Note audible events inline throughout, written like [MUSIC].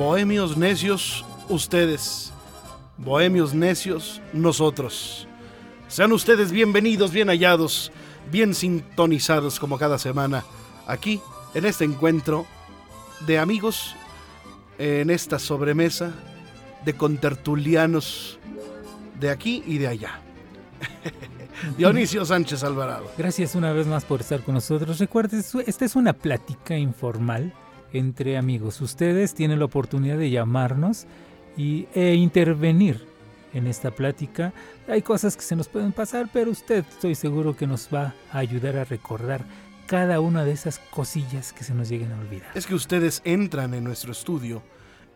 Bohemios necios, ustedes. Bohemios necios, nosotros. Sean ustedes bienvenidos, bien hallados, bien sintonizados como cada semana, aquí, en este encuentro de amigos, en esta sobremesa de contertulianos de aquí y de allá. [LAUGHS] Dionisio Sánchez Alvarado. Gracias una vez más por estar con nosotros. Recuerden, esta es una plática informal entre amigos. Ustedes tienen la oportunidad de llamarnos y, e intervenir en esta plática. Hay cosas que se nos pueden pasar, pero usted estoy seguro que nos va a ayudar a recordar cada una de esas cosillas que se nos lleguen a olvidar. Es que ustedes entran en nuestro estudio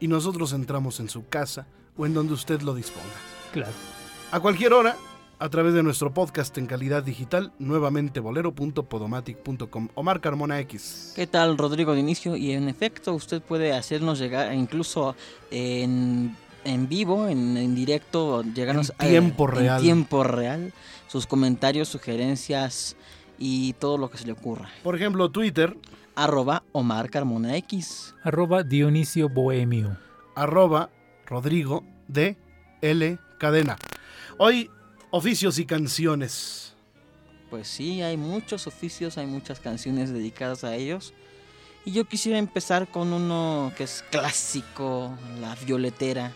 y nosotros entramos en su casa o en donde usted lo disponga. Claro. A cualquier hora a través de nuestro podcast en calidad digital, nuevamente bolero.podomatic.com. Omar Carmona X. ¿Qué tal, Rodrigo de Inicio? Y en efecto, usted puede hacernos llegar, incluso en, en vivo, en, directo, llegarnos en tiempo real. En tiempo real, sus comentarios, sugerencias y todo lo que se le ocurra. Por ejemplo, Twitter. Arroba Omar Carmona X. Arroba Dionisio Bohemio. Arroba Rodrigo de L Cadena. Hoy Oficios y canciones. Pues sí, hay muchos oficios, hay muchas canciones dedicadas a ellos. Y yo quisiera empezar con uno que es clásico, La Violetera,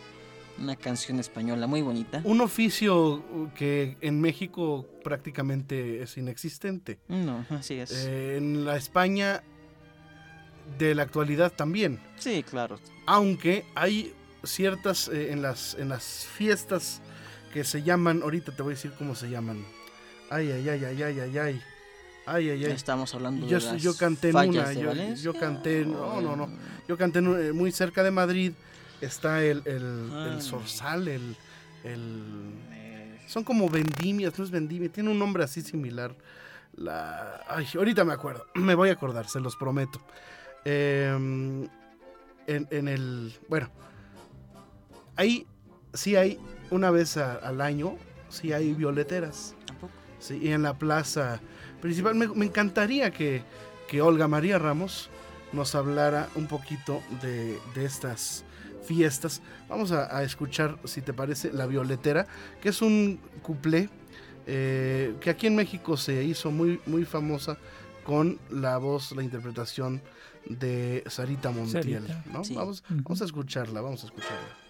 una canción española muy bonita. Un oficio que en México prácticamente es inexistente. No, así es. Eh, en la España de la actualidad también. Sí, claro. Aunque hay ciertas eh, en las en las fiestas que se llaman, ahorita te voy a decir cómo se llaman. Ay, ay, ay, ay, ay, ay, ay. Ay, ay, ay. Estamos hablando yo, de las yo canté en una, yo, yo, canté, no, no, no. Yo canté eh, muy cerca de Madrid. Está el, el, el. Sorsal, el, el, Son como vendimias, no es vendimia, tiene un nombre así similar. La, ay, ahorita me acuerdo, [CLEARS THROAT] me voy a acordar, se los prometo. Em, en, en el. Bueno, ahí sí hay una vez al año, sí hay violeteras. Sí, y en la plaza principal. Me, encantaría que, Olga María Ramos nos hablara un poquito de, estas fiestas. Vamos a, escuchar, si te parece, La Violetera, que es un cuplé eh, que aquí en México se hizo muy, muy famosa con la voz, la interpretación de Sarita Montiel. Vamos, vamos a escucharla, vamos a escucharla.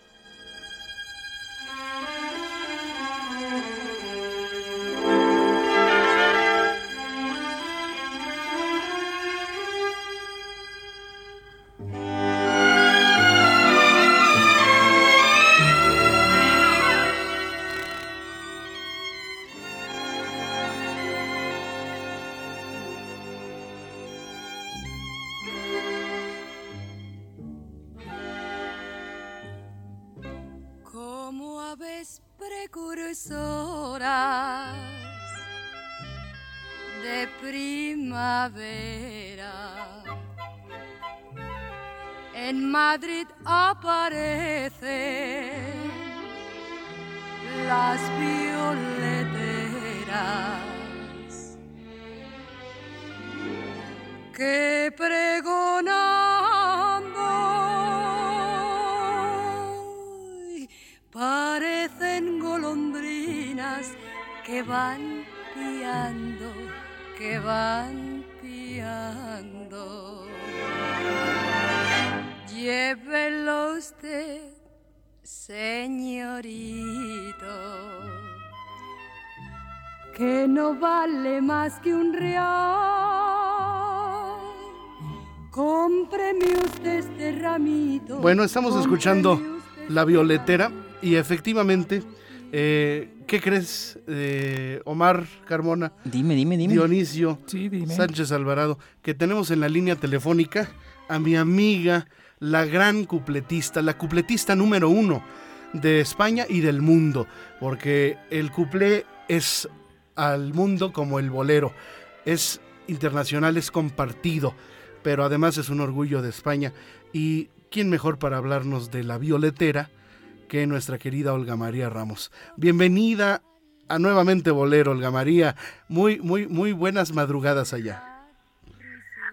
Bueno, estamos escuchando La Violetera y efectivamente Eh, ¿Qué crees, eh, Omar Carmona? Dime, dime, dime. Dionisio Sí, dime. Sánchez Alvarado, que tenemos en la línea telefónica a mi amiga, la gran cupletista, la cupletista número uno de España y del mundo, porque el cuplé es al mundo como el bolero, es internacional, es compartido, pero además es un orgullo de España. ¿Y quién mejor para hablarnos de la violetera que nuestra querida Olga María Ramos? Bienvenida a nuevamente Bolero, Olga María. Muy, muy, muy buenas madrugadas allá.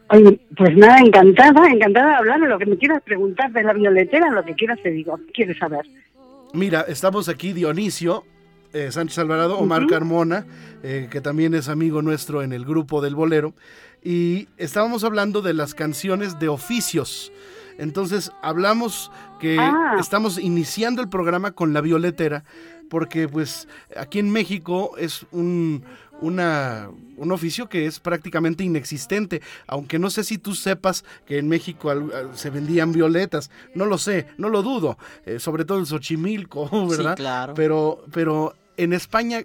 Oye, pues nada, encantada, encantada de hablar de lo que me quieras preguntar de la violetera, lo que quieras te digo, ¿qué quieres saber? Mira, estamos aquí Dionisio, eh, Sánchez Alvarado, Omar Carmona, eh, que también es amigo nuestro en el grupo del Bolero, y estábamos hablando de las canciones de oficios. Entonces hablamos que Ah. estamos iniciando el programa con la violetera, porque pues aquí en México es un, una, un oficio que es prácticamente inexistente, aunque no sé si tú sepas que en México al- al- se vendían violetas, no lo sé, no lo dudo, eh, sobre todo en Xochimilco, [LAUGHS] ¿verdad? Sí, claro. Pero, pero en España,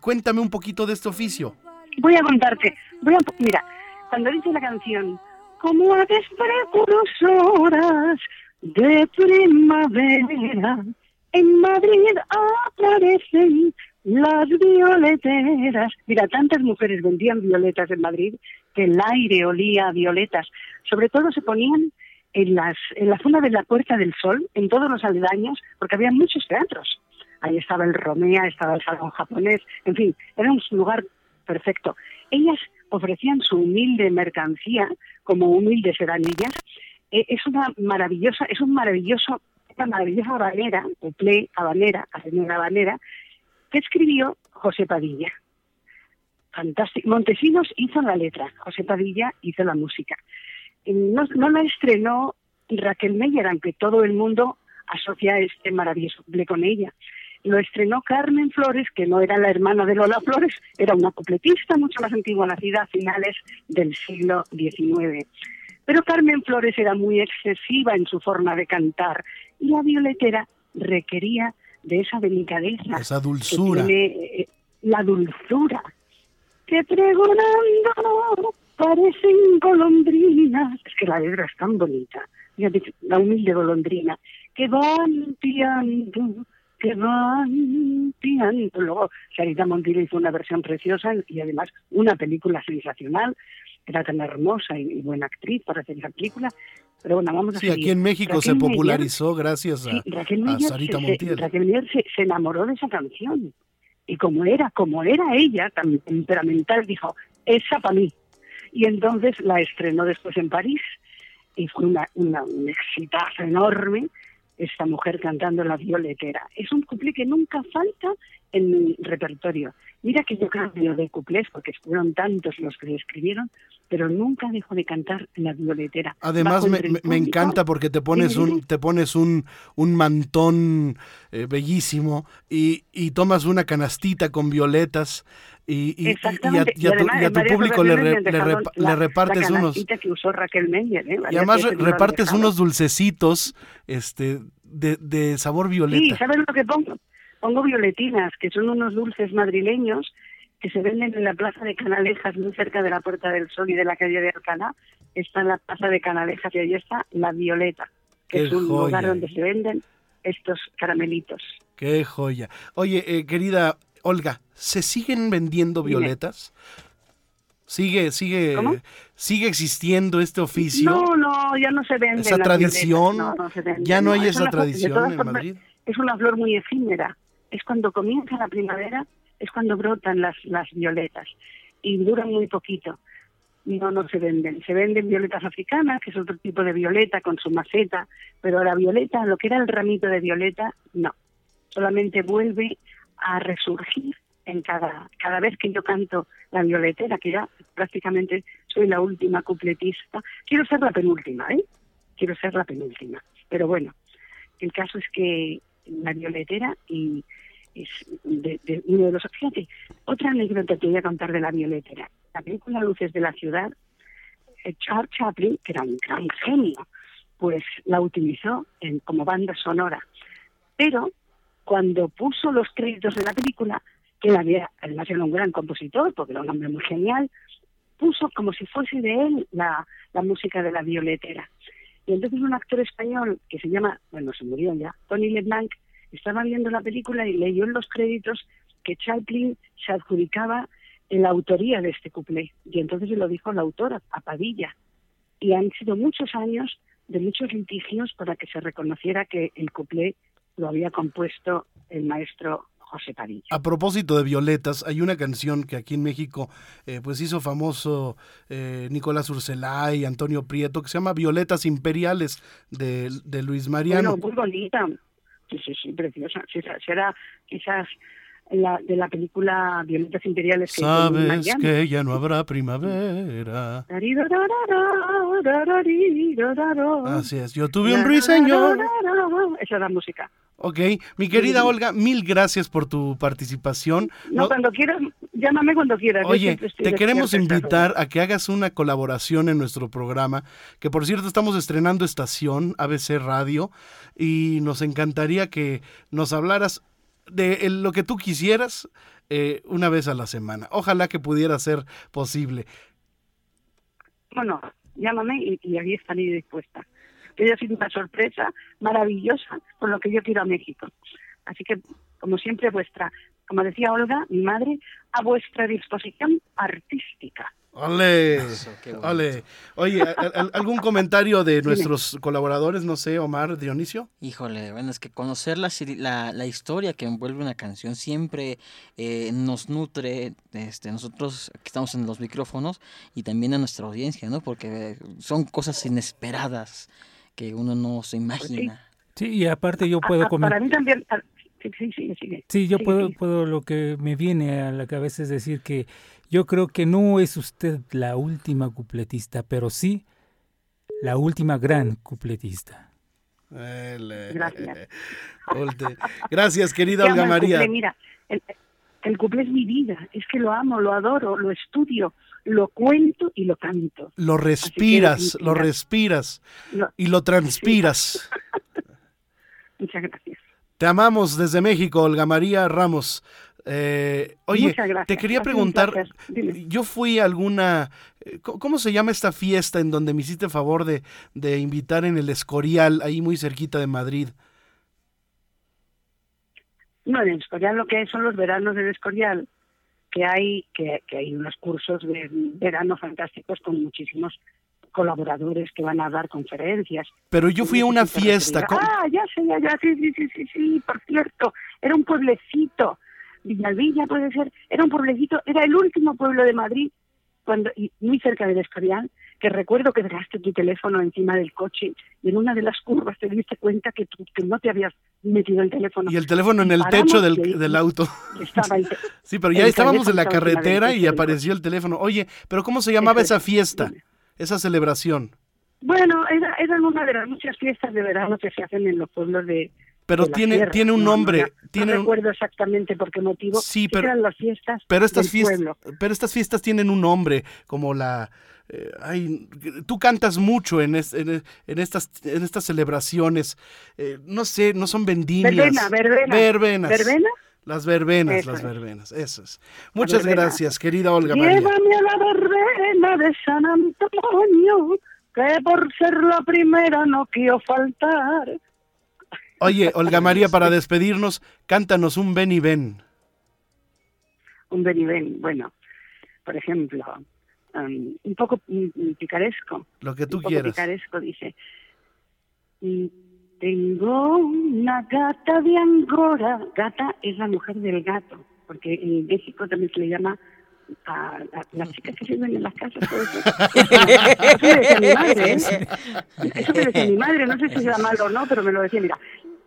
cuéntame un poquito de este oficio. Voy a contarte, voy a, mira, cuando dice la canción, como aves precursoras de primavera, en Madrid aparecen las violeteras. Mira, tantas mujeres vendían violetas en Madrid que el aire olía a violetas. Sobre todo se ponían en, las, en la zona de la Puerta del Sol, en todos los aledaños, porque había muchos teatros. Ahí estaba el Romea, estaba el Salón Japonés, en fin, era un lugar perfecto. Ellas ofrecían su humilde mercancía como humildes eranillas. Eh, es una maravillosa, es un maravilloso, una maravillosa habanera, play habanera, señora habanera, que escribió José Padilla. Fantástico. Montesinos hizo la letra, José Padilla hizo la música. Eh, No, no la estrenó Raquel Meyer, aunque todo el mundo asocia este maravilloso play con ella. Lo estrenó Carmen Flores, que no era la hermana de Lola Flores, era una cupletista mucho más antigua, nacida a finales del siglo XIX. Pero Carmen Flores era muy excesiva en su forma de cantar y la violetera requería de esa delicadeza, Esa dulzura. tiene eh, la dulzura, que pregonando parecen golondrinas. Es que la letra es tan bonita. La humilde golondrina, que van piando, que van piando. Luego, Sarita Montiel hizo una versión preciosa y además una película sensacional. Era tan hermosa y, buena actriz para hacer esa película. Pero bueno, vamos a Sí, seguir. aquí en México se Meyer- popularizó gracias a, Sí, Sarita se, se- Montiel. Raquel Meyer se, se enamoró de esa canción. Y como era, como era ella, tan temperamental, dijo, esa para mí. Y entonces la estrenó después en París y fue una, una, un exitazo enorme esta mujer cantando la violetera. Es un cuplé que nunca falta en mi repertorio. Mira que yo cambio de cuplés porque fueron tantos los que escribieron, pero nunca dejo de cantar la violetera. Además me, me- encanta porque te pones un te pones un, un mantón eh, bellísimo y, y tomas una canastita con violetas y, y- a, Exactamente. y a tu, además, a público le, le repartes la unos canastita que usó Raquel Meyer, ¿eh? y además repartes unos dulcecitos este de, de sabor Sí, violeta. ¿sabes lo que pongo? Pongo violetinas, que son unos dulces madrileños que se venden en la plaza de Canalejas, muy cerca de la Puerta del Sol y de la calle de Alcalá. Está en la plaza de Canalejas y ahí está la Violeta, que ¡Qué es un lugar donde se venden estos caramelitos. Qué joya. Oye, eh, querida Olga, ¿se siguen vendiendo violetas? Sigue, sigue, ¿Cómo? sigue existiendo este oficio. No, no, ya no se venden. esa tradición, violetas, no, no se venden, ya no hay es esa tradición en Madrid. es una flor muy efímera. Es cuando comienza la primavera, es cuando brotan las, las violetas y duran muy poquito. No, no se venden. Se venden violetas africanas, que es otro tipo de violeta con su maceta, pero la violeta, lo que era el ramito de violeta, no. Solamente vuelve a resurgir en cada, cada vez que yo canto la violetera, que ya prácticamente soy la última cupletista. Quiero ser la penúltima, ¿eh? Quiero ser la penúltima. Pero bueno, el caso es que la violetera y es de, uno de los fíjate otra anécdota que voy a contar de la violetera la película Luces de la ciudad eh, Charles Chaplin que era un gran genio pues la utilizó como banda sonora pero cuando puso los créditos de la película, que él había, además era un gran compositor, porque era un hombre muy genial, puso como si fuese de él la, la música de la violetera. Y entonces un actor español que se llama, bueno, se murió ya, Tony LeBlanc, estaba viendo la película y leyó en los créditos que Chaplin se adjudicaba en la autoría de este cuplé. Y entonces se lo dijo la autora, a Padilla. Y han sido muchos años de muchos litigios para que se reconociera que el cuplé lo había compuesto el maestro José Padilla. A propósito de violetas, hay una canción que aquí en México eh, pues hizo famoso eh, Nicolás Urselá y Antonio Prieto, que se llama Violetas Imperiales de, de Luis Mariano. Bueno, muy bonita. Sí, sí, sí, preciosa. Sí, será quizás la, de la película Violetas Imperiales. Que Sabes que ya no habrá primavera. Así es, yo tuve un ruiseñor. Esa es la música. Ok, mi querida Olga, mil gracias por tu participación. No, cuando quieras, llámame cuando quieras. Oye, te queremos invitar a que hagas una colaboración en nuestro programa, que por cierto estamos estrenando estación ABC Radio y nos encantaría que nos hablaras de lo que tú quisieras eh, una vez a la semana. Ojalá que pudiera ser posible. Bueno, llámame y, y ahí estaré dispuesta que haya sido una sorpresa maravillosa con lo que yo quiero a México. Así que, como siempre, vuestra, como decía Olga, mi madre, a vuestra disposición artística. ¡Ole! ¡Ole! Oye, ¿algún comentario de nuestros colaboradores? No sé, Omar, Dionisio. Híjole, bueno, es que conocer la, la, historia que envuelve una canción siempre eh, nos nutre, este, nosotros que estamos en los micrófonos y también a nuestra audiencia, ¿no? Porque son cosas inesperadas que uno no se imagina. Sí, y aparte yo puedo comentar. Para mí también. Sí, sí, sí, sí yo puedo, puedo, lo que me viene a la cabeza es decir que yo creo que no es usted la última cupletista, pero sí la última gran cupletista. Gracias. Gracias, querida Olga María. mira, el, el cuplé es mi vida, es que lo amo, lo adoro, lo estudio, lo cuento y lo canto. Lo respiras, lo respiras y lo transpiras. [LAUGHS] Muchas gracias. Te amamos desde México, Olga María Ramos. Eh, oye, te quería preguntar, yo fui a alguna, eh, ¿cómo se llama esta fiesta en donde me hiciste favor de, de invitar en el Escorial, ahí muy cerquita de Madrid? No, en el Escorial lo que hay son los veranos del Escorial, que hay, que, hay unos cursos de verano fantásticos con muchísimos colaboradores que van a dar conferencias. Pero yo fui a una fiesta. Ah, ya sé, ya, ya, sí, sí, sí, sí, sí, por cierto, era un pueblecito, Villalvilla puede ser, era un pueblecito, era el último pueblo de Madrid, cuando muy cerca del Escorial, que recuerdo que dejaste tu teléfono encima del coche y en una de las curvas te diste cuenta que, que no te habías metido el teléfono. Y el teléfono en el techo del, del auto. [LAUGHS] [LAUGHS] sí, pero ya estábamos en la carretera y apareció el teléfono. Oye, pero ¿cómo se llamaba esa fiesta, esa celebración? Bueno, era, era una de las muchas fiestas de verano que se hacen en los pueblos de, pero tiene tiene un nombre no, tiene recuerdo exactamente por qué motivo sí pero eran las fiestas pero estas fiestas pero estas fiestas tienen un nombre como la eh, ay, tú cantas mucho en, en, estas, en estas celebraciones. Eh, no sé, no son vendimias. Verbena, verbena. Verbenas. ¿Verbena? Las verbenas, las verbenas, eso es. Muchas gracias, querida Olga Llévame a la verbena de San Antonio, que por ser la primera no quiero faltar. Oye, [LAUGHS] Olga María, para despedirnos, cántanos un ven y ven. Un ven y ven, bueno, por ejemplo, un poco picaresco. Lo que tú un quieras. picaresco, dice. Tengo una gata de Angora. Gata es la mujer del gato, porque en México también se le llama a, las chicas que sirven en las casas. Eso, [LAUGHS] eso me decía mi madre, ¿eh? Eso me decía mi madre, no sé si será malo o no, pero me lo decía, mira.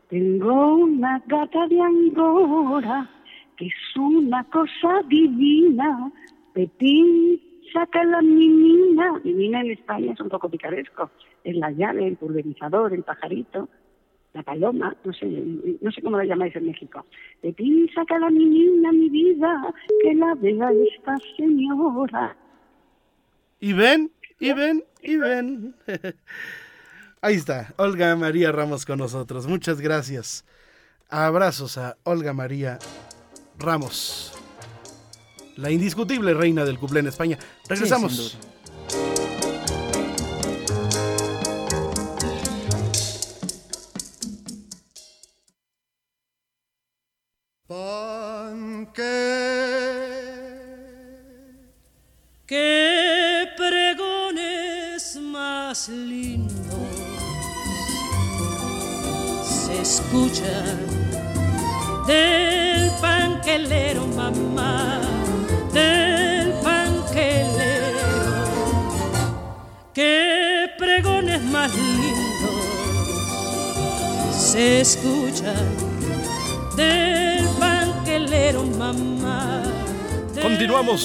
Tengo una gata de Angora que es una cosa divina, Pepín saca la minina. Minina en España es un poco picaresco. Es la llave, el pulverizador, el pajarito, la paloma, no sé, no sé cómo la llamáis en México. Ti saca la minina, mi vida, que la vea esta señora. Y ven, y ven, y ven. [LAUGHS] Ahí está, Olga María Ramos con nosotros. Muchas gracias. Abrazos a Olga María Ramos, la indiscutible reina del cuplé en España. Regresamos.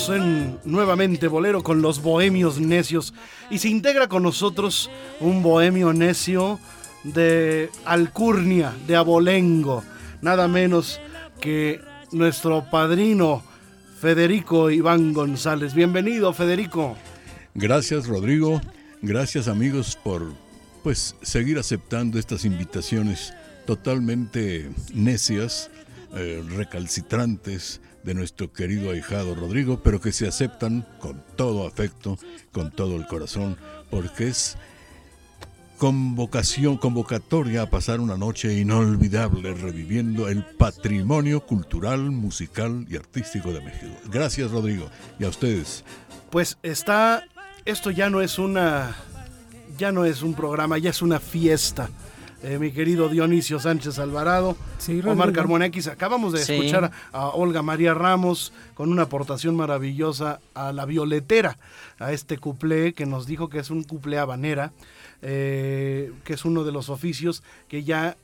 En nuevamente Bolero con los bohemios necios y se integra con nosotros un bohemio necio de Alcurnia, de Abolengo, nada menos que nuestro padrino Federico Iván González. Bienvenido, Federico. Gracias, Rodrigo. Gracias, amigos, por pues seguir aceptando estas invitaciones totalmente necias, eh, recalcitrantes de nuestro querido ahijado Rodrigo, pero que se aceptan con todo afecto, con todo el corazón, porque es convocación, convocatoria a pasar una noche inolvidable reviviendo el patrimonio cultural, musical y artístico de México. Gracias Rodrigo y a ustedes. Pues está, esto ya no es una, ya no es un programa, ya es una fiesta. Eh, mi querido Dionisio Sánchez Alvarado, Omar Carmona X. Acabamos de escuchar a Olga María Ramos con una aportación maravillosa a la violetera, a este cuplé que nos dijo que es un cuplé habanera, eh, que es uno de los oficios que ya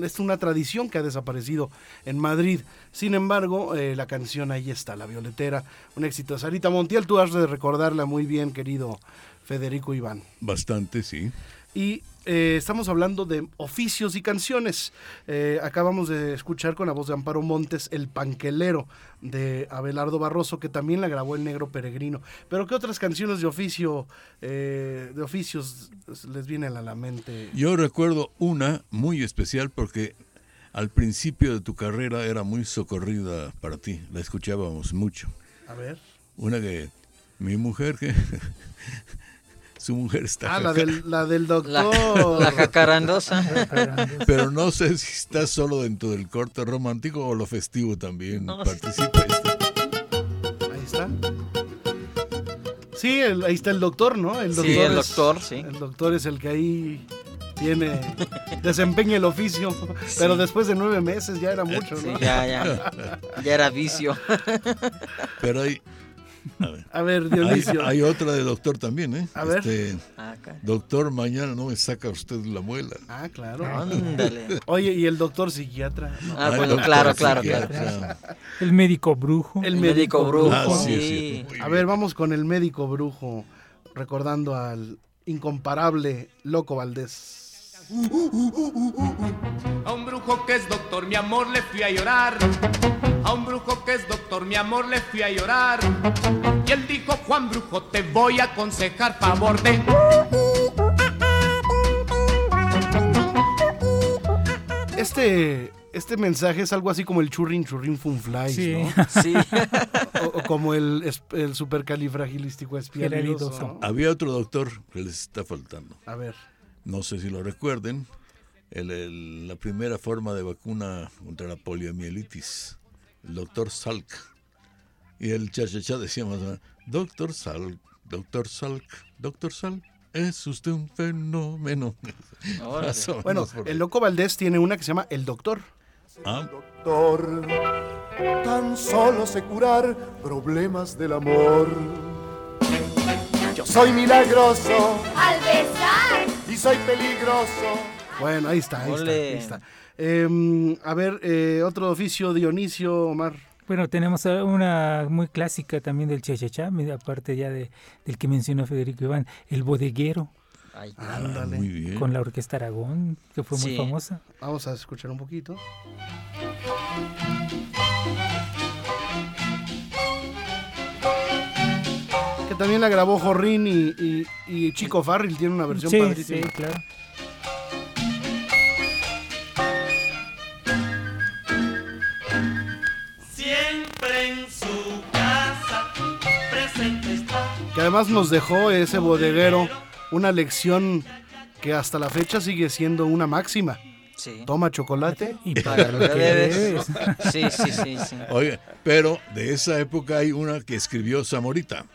es una tradición que ha desaparecido en Madrid. Sin embargo, eh, la canción ahí está, La Violetera, un éxito. Sarita Montiel, tú has de recordarla muy bien, querido Federico Iván. Bastante, sí. Y eh, estamos hablando de oficios y canciones. Eh, acabamos de escuchar con la voz de Amparo Montes El Panquelero de Abelardo Barroso, que también la grabó el Negro Peregrino. Pero ¿qué otras canciones de oficio, eh, de oficios les vienen a la mente? Yo recuerdo una muy especial porque al principio de tu carrera era muy socorrida para ti. La escuchábamos mucho. A ver. Una que mi mujer que [LAUGHS] su mujer está. Ah, la del, la del doctor. [LAUGHS] La, jacarandosa. Pero no sé si está solo dentro del corte romántico o lo festivo también. Participa. Ahí está. Sí, ahí está el doctor, ¿no? El doctor sí, el doctor, sí. El doctor es el que ahí tiene, [LAUGHS] desempeña el oficio, pero después de nueve meses ya era mucho, ¿no? ya, ya, ya era vicio. Pero hay, [LAUGHS] a ver, Dionisio. Hay, otra de doctor también, ¿eh? A ver. Este, ah, doctor, mañana no me saca usted la muela. Ah, claro. Ándale. [LAUGHS] Oye, ¿y el doctor psiquiatra? Ah, bueno, claro, claro, claro. El médico brujo. El, médico, brujo. Ah, sí, A ver, vamos con el médico brujo, recordando al incomparable Loco Valdés. A un brujo que es doctor, mi amor, le fui a llorar. A un brujo que es doctor, mi amor, le fui a llorar. Y él dijo, Juan Brujo, te voy a aconsejar favor de... Este, este mensaje es algo así como el churrin churrin funfly, sí. ¿no? Sí. O, como el, el supercalifragilístico espialidoso. Había otro doctor que les está faltando. A ver no sé si lo recuerden, la primera forma de vacuna contra la poliomielitis, el doctor Salk. Y el chachachá decía más doctor Salk, doctor Salk, doctor Salk. Es usted un fenómeno. bueno, el loco Valdés tiene una que se llama El Doctor. Ah. Doctor, tan solo sé curar problemas del amor. Yo soy milagroso. Al besar y soy peligroso. Bueno, ahí está, ahí está. Ahí está. Em, a ver, eh, otro oficio, Dionisio, Omar. Bueno, tenemos una muy clásica también del chachachá, aparte ya de, del que mencionó Federico Iván, el bodeguero. Ay, Ándale. Muy bien. Con la Orquesta Aragón, que fue muy famosa. Vamos a escuchar un poquito. también la grabó Jorrín y, Chico Farrell tiene una versión sí, padrísima. Sí, claro. Además nos dejó ese bodeguero una lección que hasta la fecha sigue siendo una máxima. Sí. Toma chocolate Y Paga lo que debes. Sí, sí, sí, sí. Oye, pero de esa época hay una que escribió Zamorita.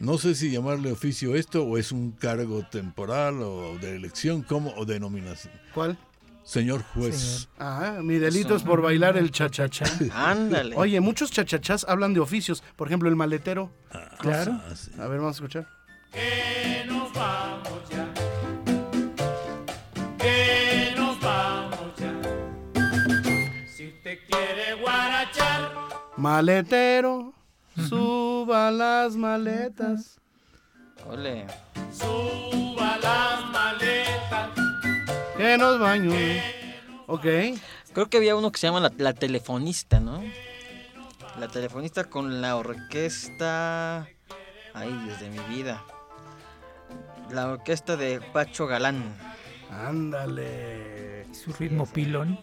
No sé si llamarle oficio esto o es un cargo temporal o de elección, ¿cómo? O denominación. ¿Cuál? Señor juez. Ah, mi delito es por bailar el chachachá. Ándale. Oye, muchos chachachás hablan de oficios. Por ejemplo, el maletero. Claro. Ah, sí. A ver, vamos a escuchar. Que nos vamos ya. Que nos vamos ya. Si usted quiere guarachar, Maletero, suba las maletas. Ole. suba las maletas. Que nos baño. Ok. Creo que había uno que se llama la, la telefonista, ¿no? La telefonista con la orquesta. Ay, Dios de mi vida. La orquesta de Pacho Galán. Ándale. Su ritmo pilón.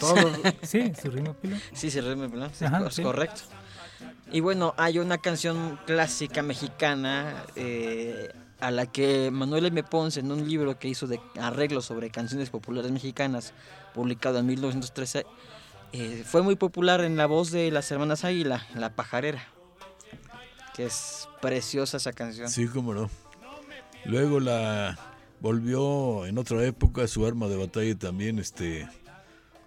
Todo. [LAUGHS] Sí, su ritmo pilón. Sí, sí, ritmo, Ajá, es sí. correcto. Y bueno, hay una canción clásica mexicana eh, a la que Manuel M. Ponce, en un libro que hizo de arreglos sobre canciones populares mexicanas, publicado en 1913, eh, fue muy popular en la voz de las hermanas Águila, La Pajarera, que es preciosa esa canción. Sí, cómo no. Luego la volvió en otra época su arma de batalla también, este,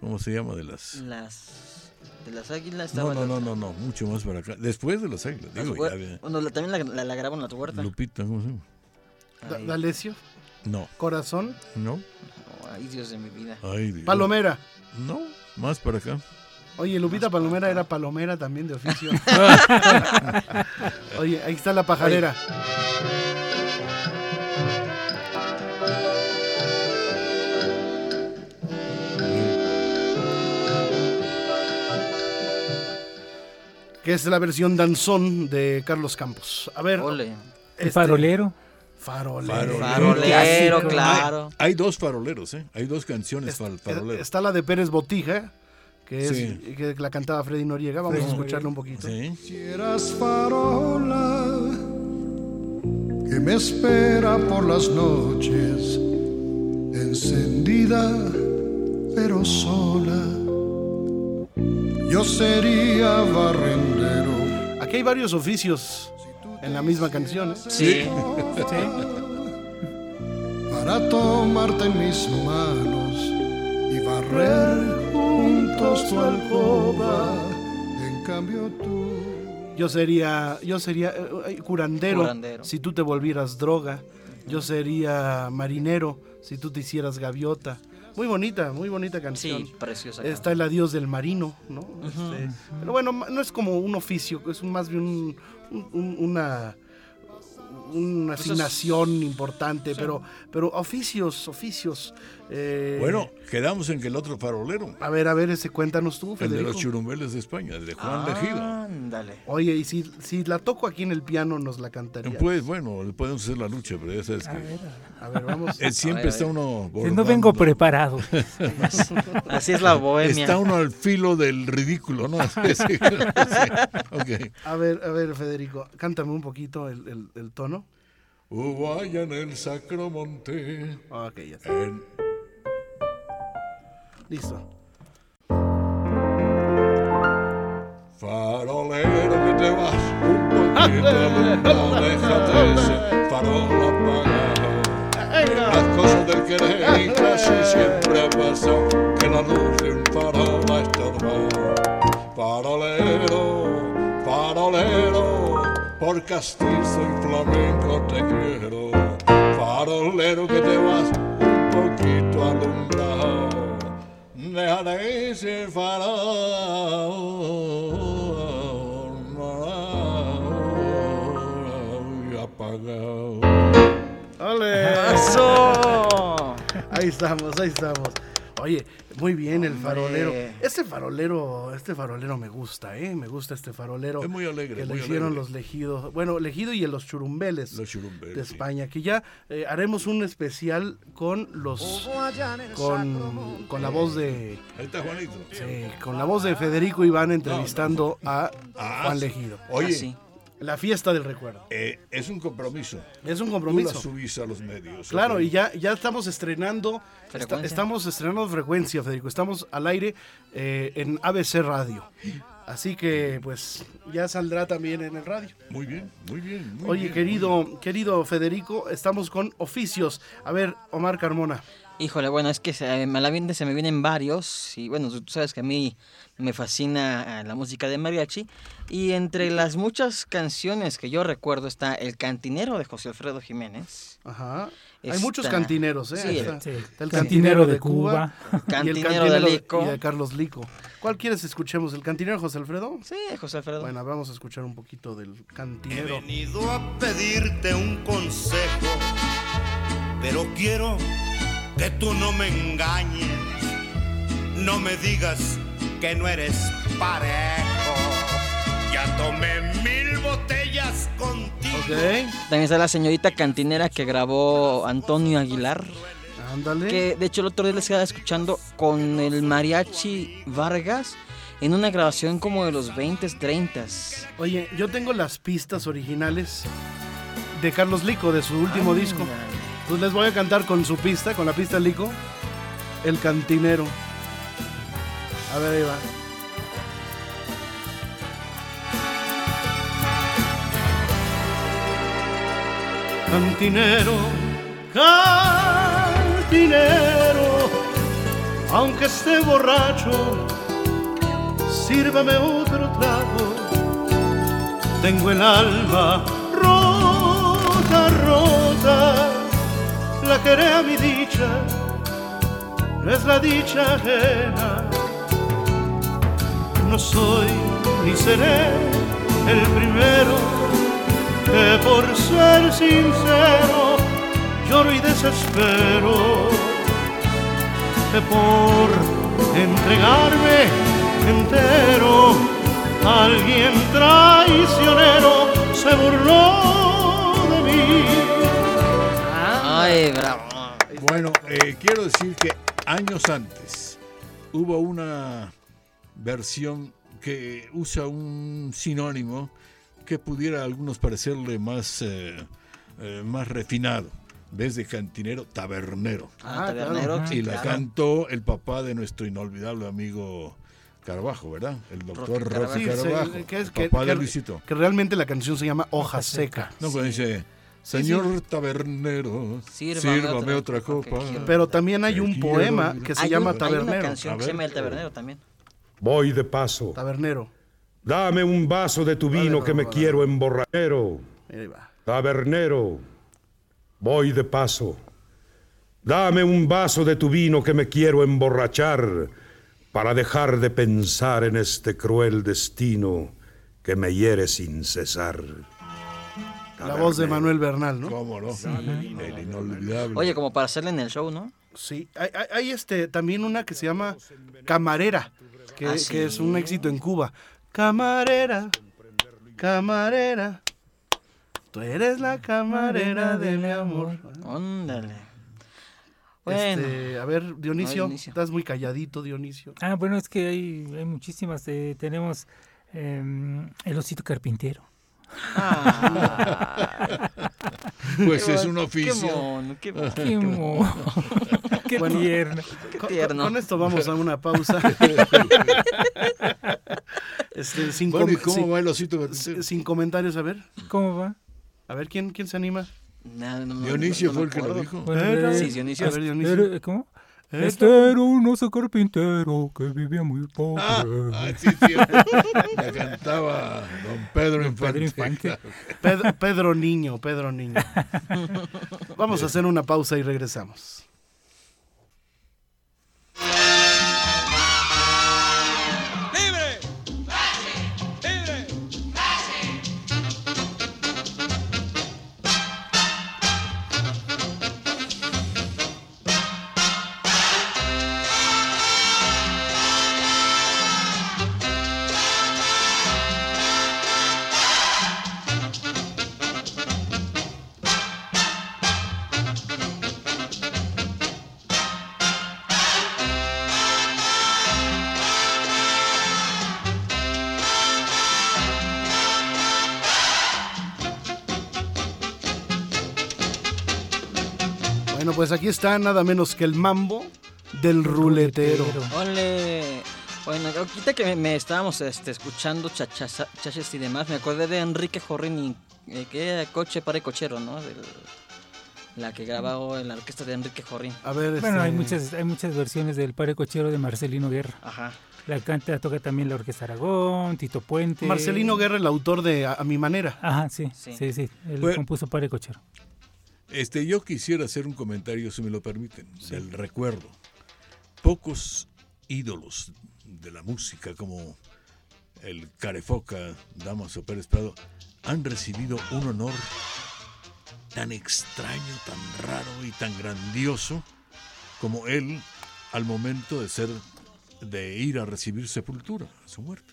¿cómo se llama? De las... Las de las Águilas No, estaba no, no, no, no, mucho más para acá. Después de las águilas, las digo, ya bueno, la- también la, la, la grabó en la huerta. Lupita, ¿cómo se llama? Da- D'Alessio, No, corazón. no, ay, Dios de mi vida. ay, Dios. Palomera. No, más para acá. Oye, Lupita Palomera era palomera también de oficio. [LAUGHS] Oye, ahí está la pajarera. Que es la versión danzón de Carlos Campos. A ver, Ole. El este, farolero. Farolero. Farolero. Farolero, claro. Hay dos faroleros, ¿eh? Hay dos canciones Es- faroleros. Está la de Pérez Botija, que es Sí. que la cantaba Freddy Noriega. Vamos a escucharla un poquito. Sí. Quieras farola que me espera por las noches, encendida pero sola. Yo sería barrendero. Aquí hay varios oficios en la misma canción. ¿eh? Sí. [LAUGHS] para tomarte en mis manos y barrer juntos tu alcoba. En cambio tú Yo sería, yo sería eh, curandero, Curandero. si tú te volvieras droga. Yo sería marinero si tú te hicieras gaviota. Muy bonita, muy bonita canción. Sí, preciosa. Está el adiós del marino, ¿no? Este, pero bueno, no es como un oficio, es más bien un- un- un- una una Pues es- asignación importante, pero pero oficios, oficios. eh, Bueno, quedamos en que el otro farolero, a ver, a ver, ese cuéntanos tú, el de Federico. los churumbeles de España, el de Juan Ah. Legido. Ándale. Oye, y si, si la toco aquí en el piano, nos la cantaría. Pues bueno, le podemos hacer la lucha, pero ya sabes que A ver, vamos. eh, siempre A ver, está a ver. uno no vengo preparado. [LAUGHS] Así es la bohemia. Está uno al filo del ridículo, ¿no? [LAUGHS] Sí, sí, sí. Ok. A ver, a ver, Federico, cántame un poquito el, el- el tono. Hubo allá en el Sacromonte. Ok, ya está. en- Listo. Farolero que te vas un poquito alumbrado, déjate ese farol apagado. Las cosas del querer y casi siempre ha pasado que la luz de un farol ha estorbado. Farolero, farolero, por castizo y flamenco te quiero. Farolero que te vas un poquito alumbrado. Dejaré ese farol apagado. ¡Ole! ¡Eso! Ahí estamos, ahí estamos. Oye, muy bien el farolero. Este farolero, este farolero me gusta, ¿eh? Me gusta este farolero. Es muy alegre, Que le muy hicieron alegre. los lejidos. Bueno, lejido y los churumbeles. Los churumbeles, De sí. España. Que ya eh, haremos un especial con los. Con, con la voz de. Ahí está Juanito. sí, con la voz de Federico Iván entrevistando a Ah, Juan. Legido. Oye, Ah, sí. La fiesta del recuerdo. Eh, es un compromiso. Es un compromiso. Tú la subís a los medios. Claro, y ya, ya estamos estrenando. estamos estrenando frecuencia, Federico. Estamos al aire eh, en ABC Radio. Así que, pues, ya saldrá también en el radio. Muy bien, muy bien. muy Oye, bien. querido, querido Federico, estamos con oficios. A ver, Omar Carmona. Híjole, bueno, es que se, a la mente se me vienen varios y bueno, tú sabes que a mí me fascina eh, la música de mariachi y entre las muchas canciones que yo recuerdo está El Cantinero de José Alfredo Jiménez. Ajá. Hay muchos cantineros, ¿eh? Sí, Está- Sí. está el Cantinero cantinero de Cuba, y el Cantinero de cantinero Lico. y de Carlos Lico. ¿Cuál quieres escuchemos? ¿El cantinero José Alfredo? Sí, José Alfredo. Bueno, vamos a escuchar un poquito del He cantinero. venido a pedirte un consejo, pero quiero que tú no me engañes. No me digas que no eres parejo. Ya tomé mil botellas contigo. Ok, También está la señorita cantinera que grabó Antonio Aguilar. ándale. Que de hecho el otro día les estaba escuchando con el mariachi Vargas en una grabación como de los 20, 30. Oye, yo tengo las pistas originales de Carlos Lico, de su último disco. Pues les voy a cantar con su pista, con la pista Lico, El Cantinero. A ver, ahí va. Cantinero, cantinero, aunque esté borracho, sírvame otro trago. Tengo el alma rota, rota, la que a mi dicha, no es la dicha ajena. No soy ni seré el primero que por ser sincero lloro y desespero que por entregarme entero alguien traicionero se burló de mí. Ay, bravo. Bueno, eh, quiero decir que años antes hubo una versión que usa un sinónimo que pudiera a algunos parecerle más, eh, eh, más refinado. Desde cantinero, tabernero. Ah, tabernero, sí, y la claro. cantó el papá de nuestro inolvidable amigo Carvajo, ¿verdad? El doctor Roque Roque Sí, Carvajo. que es el que- papá que- de Luisito. Que realmente la canción se llama Hoja Seca. No, cuando dice, Sí, señor tabernero, Sírvame sírvame, otra otra, copa copa. que quiero". Pero también hay un poema ir. que se Hay llama un- Hay una Tabernero. canción A que se ver. llama El Tabernero también. Voy de paso. Tabernero. Dame un vaso de tu vino que me quiero emborrachero. Tabernero, voy de paso. Dame un vaso de tu vino que me quiero emborrachar para dejar de pensar en este cruel destino que me hiere sin cesar. La voz de Manuel Bernal, ¿no? ¿Cómo no? El inolvidable. Oye, como para hacerle en el show, ¿no? Sí. Hay, hay- hay, este, también una que se llama Camarera, que, Ah, que es un éxito en Cuba. Camarera, camarera, tú eres la camarera de mi amor. Óndale. Bueno, Este, a ver, Dionisio, No, Dionisio. estás muy calladito, Dionisio. Ah, bueno, es que hay, hay muchísimas. eh, tenemos em, el osito carpintero. Ah. Pues es un Qué oficio. mono, qué mono. Qué, [LAUGHS] qué Bueno, tierno. Con- tierno. Con, esto vamos a una pausa. [LAUGHS] este, sin, Bueno, ¿y com- cómo sin- va el osito? sin- comentarios, a ver. ¿Cómo va? A ver, ¿quién, quién se anima? No, no, no, Dionisio no fue el que lo dijo. Bueno, eh, Sí, Dionisio. A ver, Dionisio. Era- ¿Cómo? Este era un oso carpintero que vivía muy pobre. Ah, ah, sí, sí. [LAUGHS] La cantaba don Pedro Infante. Pedro Infante. [LAUGHS] Pedro, Pedro Niño, Pedro Niño. Vamos a hacer una pausa y regresamos. Bueno, pues aquí está nada menos que el mambo del ruletero. Ole. Bueno, ahorita que me, me estábamos este, escuchando chachas, chachas y demás, me acordé de Enrique Jorrín y eh, que era coche para cochero, ¿no? Del- la que grabó en la orquesta de Enrique Jorrín. A ver, Bueno, hay este, muchas, hay muchas versiones del Pare Cochero de Marcelino Guerra. Ajá. La canta, toca también la Orquesta Aragón, Tito Puente. Marcelino Guerra, el autor de A, A mi manera. Ajá, sí, Sí. sí, sí. Él Bueno. compuso Pare Cochero. Este, yo quisiera hacer un comentario, si me lo permiten, del recuerdo. Pocos ídolos de la música como el Carefoca, Damaso Pérez Prado, han recibido un honor tan extraño, tan raro y tan grandioso como él al momento de ser de ir a recibir sepultura, a su muerte.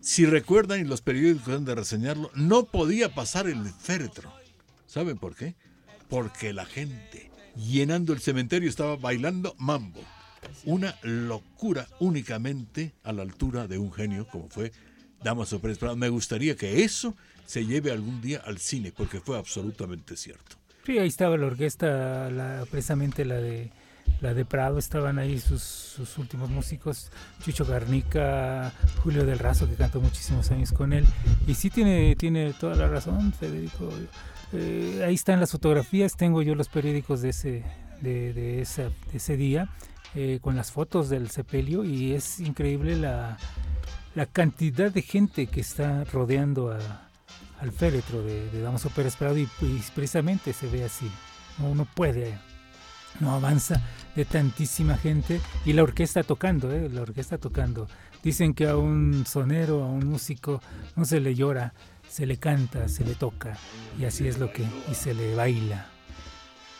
Si recuerdan y los periódicos han de reseñarlo, no podía pasar el féretro. ¿Saben por qué? Porque la gente llenando el cementerio estaba bailando mambo. Una locura únicamente a la altura de un genio como fue Damaso Pérez Prado. Me gustaría que eso se lleve algún día al cine, porque fue absolutamente cierto. Sí, ahí estaba la orquesta, la, precisamente la de la de Prado, estaban ahí sus, sus últimos músicos, Chucho Garnica, Julio del Razo, que cantó muchísimos años con él. Y sí tiene, tiene toda la razón, Federico. Eh, ahí están las fotografías, tengo yo los periódicos de ese, de, ese día, eh, con las fotos del sepelio, y es increíble la, cantidad de gente que está rodeando al féretro de, de Damaso Pérez Prado y, precisamente se ve así. No, uno puede, no avanza de tantísima gente y la orquesta tocando, ¿eh? la orquesta tocando. Dicen que a un sonero, a un músico, no se le llora, se le canta, se le toca y así es lo que, y se le baila.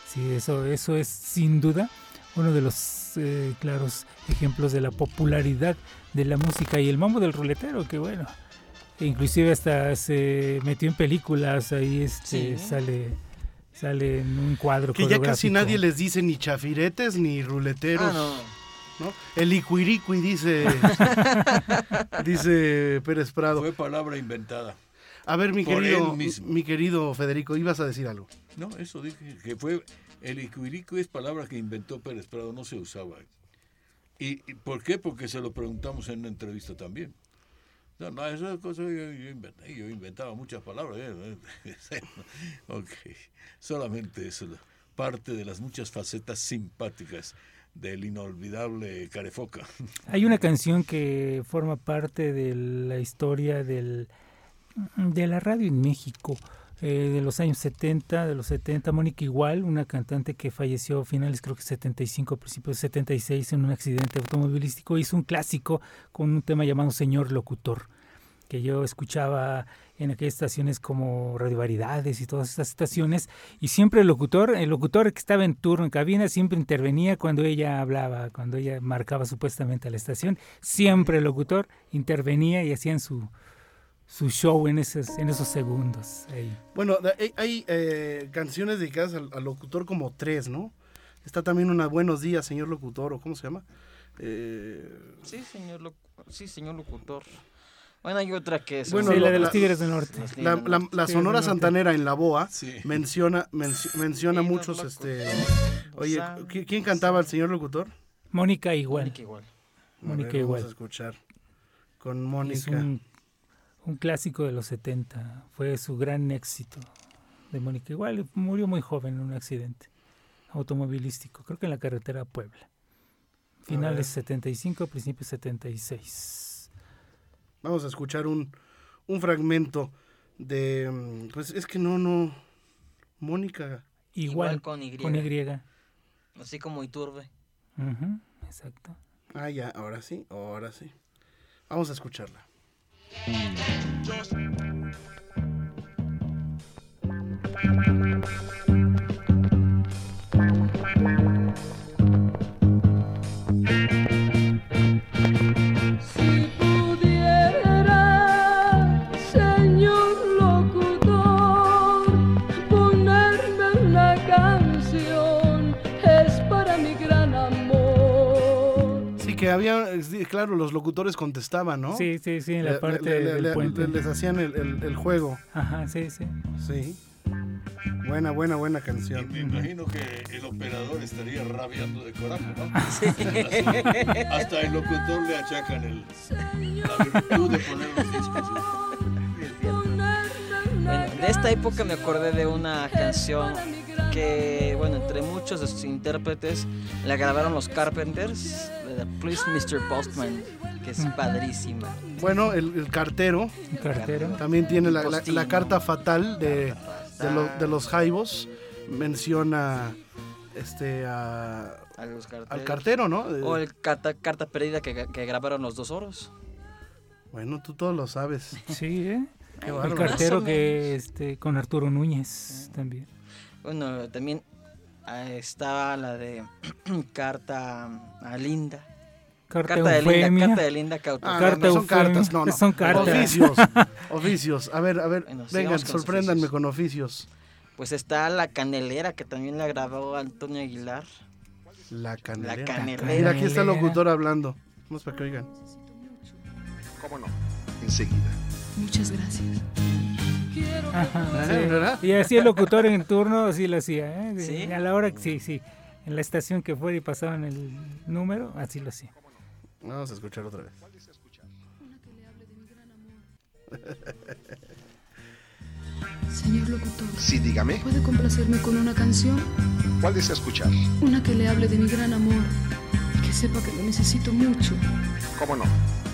Sí, eso, eso es sin duda uno de los eh, claros ejemplos de la popularidad de la música y el mambo del ruletero, que bueno, e inclusive hasta se metió en películas, ahí este, Sí. sale, sale en un cuadro. Que ya casi nadie les dice ni chafiretes ni ruleteros. Ah, no. ¿no? El icuiricui dice, [LAUGHS] dice Pérez Prado. Fue palabra inventada. A ver, mi querido, mi querido Federico, ibas a decir algo. No, eso dije, que fue el icuirico es palabra que inventó Pérez Prado, no se usaba. ¿Y, y por qué? Porque se lo preguntamos en una entrevista también. No, no, esa cosa yo, yo inventé, yo inventaba muchas palabras. ¿eh? [LAUGHS] ok, solamente eso, parte de las muchas facetas simpáticas del inolvidable Carefoca. Hay una canción que forma parte de la historia del, de la radio en México eh, de los años 70, de los 70. Mónica Igual, una cantante que falleció a finales, creo que 75, principios de 76, en un accidente automovilístico, hizo un clásico con un tema llamado Señor Locutor, que yo escuchaba en aquellas estaciones como Radio Variedades y todas estas estaciones, y siempre el locutor, el locutor que estaba en turno en cabina, siempre intervenía cuando ella hablaba, cuando ella marcaba supuestamente a la estación, siempre el locutor intervenía y hacían su, su show en esos, en esos segundos. ahí. Bueno, hay, hay, eh, canciones dedicadas al, al locutor como tres, ¿no? Está también una Buenos días, señor locutor, o ¿cómo se llama? Eh, Sí, señor, loc- sí, señor locutor. Bueno, hay otra que es... Bueno, Sí, la de los Tigres del Norte. La, Sonora. Santanera en La Boa Sí. menciona, menci- menciona Sí, muchos, locos. este... Oye, Gozando, ¿qui- ¿quién cantaba el señor locutor? Mónica Igual. Mónica igual. Mónica ver, vamos Igual. a escuchar con Es Mónica. un, un clásico de los 70. Fue su gran éxito de Mónica. Igual murió muy joven en un accidente automovilístico, creo que en la carretera a Puebla. Finales 75, principios 76. Vamos a escuchar un, un fragmento de... mm, Pues es que no, no... Mónica... Igual, Igual con Y. Con Y. Así como Iturbe. Exacto. Ah, ya, ahora sí, ahora sí. Vamos a escucharla. Si que había, sí, claro, los locutores contestaban, ¿no? Sí, sí, sí, en la Le- parte le- le- del le- puente. les hacían el, el- el juego. Ajá, sí, sí. Sí. Buena, buena, buena canción. Me imagino que el operador estaría rabiando de coraje, ¿no? [LAUGHS] Así, hasta el locutor le achacan el, la virtud de poner los discos. De esta época me acordé de una canción que, bueno, entre muchos de sus intérpretes la grabaron los Carpenters, de Please Mr. Postman, que es padrísima. Bueno, el, el cartero, cartero. también tiene la, la- la Postino. carta fatal de, de, lo- de los Jaivos. Menciona este a- A los carteros. al cartero, ¿no? O el carta, carta perdida que, que grabaron los dos oros. Bueno, tú todo lo sabes. Sí, ¿eh? Qué el cartero que este con Arturo Núñez también. Bueno, también estaba la de [CLEARS THROAT] Carta a Linda. Carta Carta de Linda. Carta de Linda Cauto. Ah, no, Carta no, son Eufemia. cartas, no, no. [LAUGHS] Son cartas. Oficios. [LAUGHS] Oficios. A ver, a ver, Bueno, vengan, sorpréndanme oficios. con oficios. Pues está La Canelera, que también la grabó Antonio Aguilar. La canelera. La canelera. Mira, aquí está el locutor hablando. Vamos para que oigan. ¿Cómo no? Enseguida. Muchas gracias. Ajá, Ah, sí. ¿verdad? Y así el locutor en turno así lo hacía, ¿eh? ¿Sí? A la hora que sí, sí. En la estación que fuera y pasaban el número, así lo hacía. Vamos a escuchar otra vez. Señor locutor, Sí, dígame. ¿puede complacerme con una canción? ¿Cuál desea escuchar? Una que le hable de mi gran amor y que sepa que lo necesito mucho. ¿Cómo no?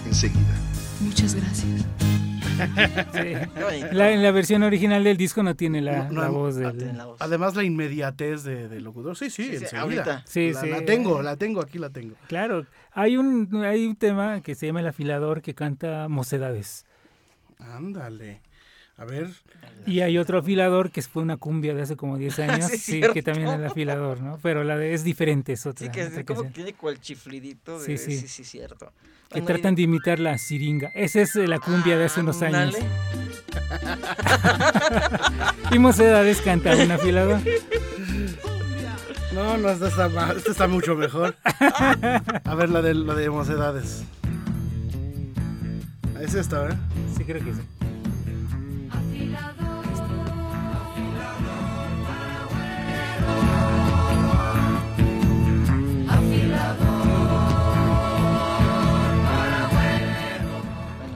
Enseguida. Muchas gracias. Sí. La, en la versión original del disco no tiene la, No, no, la voz Ah, del... tiene la voz. Además, la inmediatez de- del locutor. Sí, sí, Sí, sí, ahorita. Sí, la, sí. la tengo, la tengo, aquí la tengo. Claro, hay un, hay un tema que se llama El Afilador que canta Mocedades. Ándale. A ver. Y hay otro afilador que fue una cumbia de hace como 10 [LAUGHS] años, Sí, sí, que también es el afilador, ¿no? Pero la de es diferente, es otra. Sí, que otra es como canción. que tiene cual chiflidito. De, Sí, sí, sí. sí, cierto. que Bueno, tratan de imitar la siringa. Esa es eh, la cumbia de hace unos años. [LAUGHS] Y Mocedades canta un afilador. [LAUGHS] No, no, esta está, ma- esta está mucho mejor. A ver, la de, la de mocedades. Es esta, ¿verdad? Sí, creo que sí.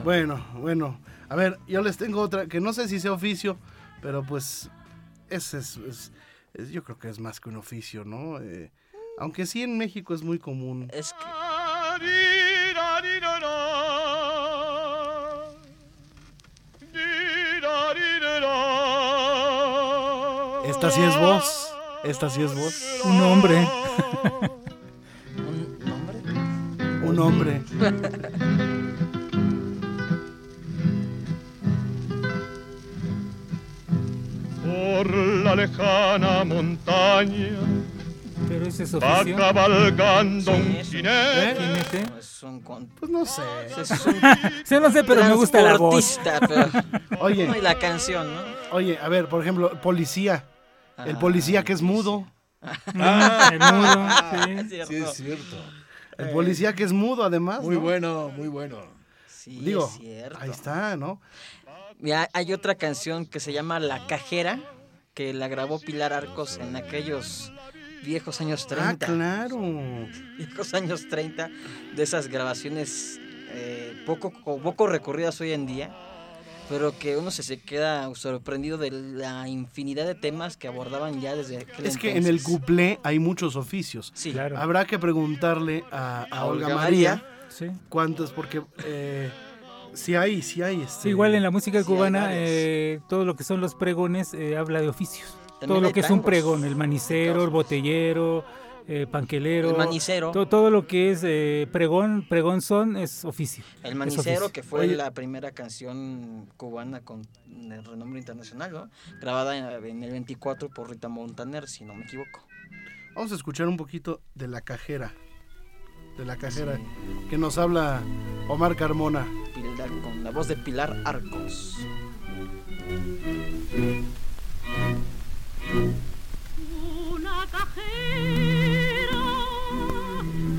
Bueno, bueno. A ver, yo les tengo otra que no sé si sea oficio, pero pues ese es, es- es- yo creo que es más que un oficio, ¿no? Eh, aunque sí en México es muy común. Es que Esta sí es voz. Esta sí es voz. [LAUGHS] Un hombre. Un hombre. Por la lejana montaña Pero ese es va cabalgando un ¿Eh? jinete. Un con- Pues no sé. es [LAUGHS] un Sí, no sé, pero me gusta la voz. pero- [LAUGHS] Oye. No, y la canción, ¿no? Oye, a ver, por ejemplo, policía. El policía que es mudo. [LAUGHS] Ah, el mudo, sí. Sí, es cierto. El policía que es mudo, además. Muy ¿no? bueno, muy bueno. Sí, Digo, es cierto. ahí está, ¿no? Mira, hay otra canción que se llama La Cajera, que la grabó Pilar Arcos en aquellos viejos años 30. Ah, claro. Viejos años 30, de esas grabaciones eh, poco, poco recurridas hoy en día, pero que uno se, se queda sorprendido de la infinidad de temas que abordaban ya desde aquel Es que en el cuplé hay muchos oficios. Sí. Claro. Habrá que preguntarle a, a A Olga, Olga María, María. Sí. cuántos, porque eh, sí hay, sí hay. Este, Sí, igual en la música Sí, cubana, eh, todo lo que son los pregones eh, habla de oficios. También todo lo que es un pregón, el manicero, el botellero, eh, panquelero. El manicero. to- todo lo que es eh, pregón, pregón son es oficio. El Manicero, oficio. que fue Oye. la primera canción cubana con el renombre internacional, ¿no? Grabada en, en el 24 por Rita Montaner, si no me equivoco. Vamos a escuchar un poquito de la cajera. De la cajera. Que nos habla Omar Carmona. Pilar- con la voz de Pilar Arcos cajera,